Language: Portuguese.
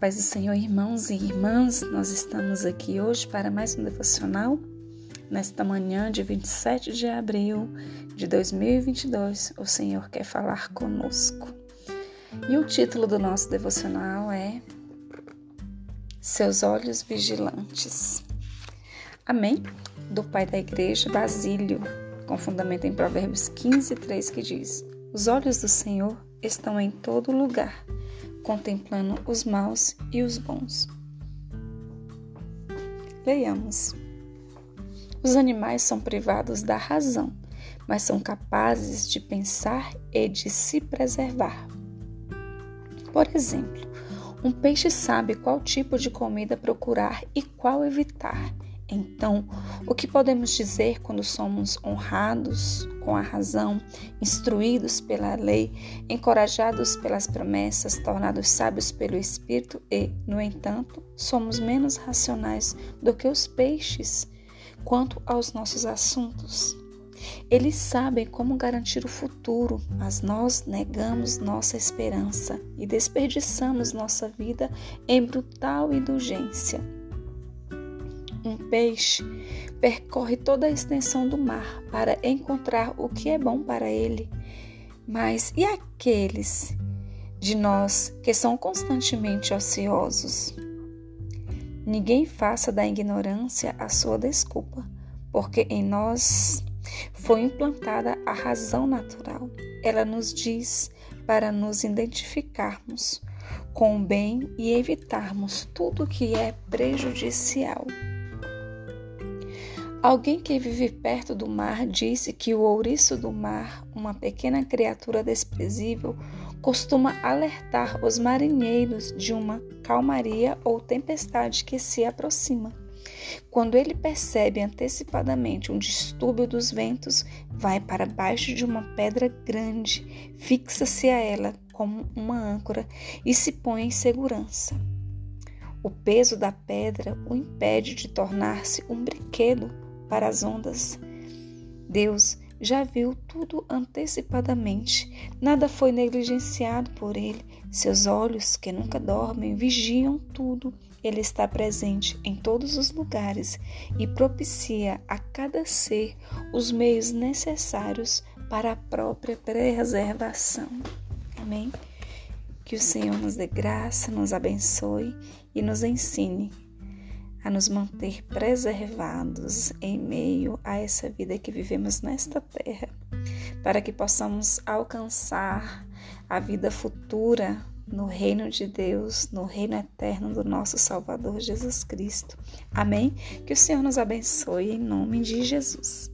paz do Senhor, irmãos e irmãs, nós estamos aqui hoje para mais um devocional. Nesta manhã de 27 de abril de 2022, o Senhor quer falar conosco. E o título do nosso devocional é Seus Olhos Vigilantes. Amém? Do Pai da Igreja, Basílio, com fundamento em Provérbios 15, 3, que diz: Os olhos do Senhor estão em todo lugar contemplando os maus e os bons. Leiamos. Os animais são privados da razão, mas são capazes de pensar e de se preservar. Por exemplo, um peixe sabe qual tipo de comida procurar e qual evitar então, o que podemos dizer quando somos honrados com a razão, instruídos pela lei, encorajados pelas promessas, tornados sábios pelo Espírito e, no entanto, somos menos racionais do que os peixes quanto aos nossos assuntos? Eles sabem como garantir o futuro, mas nós negamos nossa esperança e desperdiçamos nossa vida em brutal indulgência. Um peixe percorre toda a extensão do mar para encontrar o que é bom para ele. Mas e aqueles de nós que são constantemente ociosos? Ninguém faça da ignorância a sua desculpa, porque em nós foi implantada a razão natural. Ela nos diz para nos identificarmos com o bem e evitarmos tudo que é prejudicial. Alguém que vive perto do mar disse que o ouriço do mar, uma pequena criatura desprezível, costuma alertar os marinheiros de uma calmaria ou tempestade que se aproxima. Quando ele percebe antecipadamente um distúrbio dos ventos, vai para baixo de uma pedra grande, fixa-se a ela como uma âncora e se põe em segurança. O peso da pedra o impede de tornar-se um brinquedo para as ondas. Deus já viu tudo antecipadamente, nada foi negligenciado por ele. Seus olhos, que nunca dormem, vigiam tudo. Ele está presente em todos os lugares e propicia a cada ser os meios necessários para a própria preservação. Amém? Que o Senhor nos dê graça, nos abençoe e nos ensine a nos manter preservados em meio a essa vida que vivemos nesta terra, para que possamos alcançar a vida futura no reino de Deus, no reino eterno do nosso Salvador Jesus Cristo. Amém? Que o Senhor nos abençoe em nome de Jesus.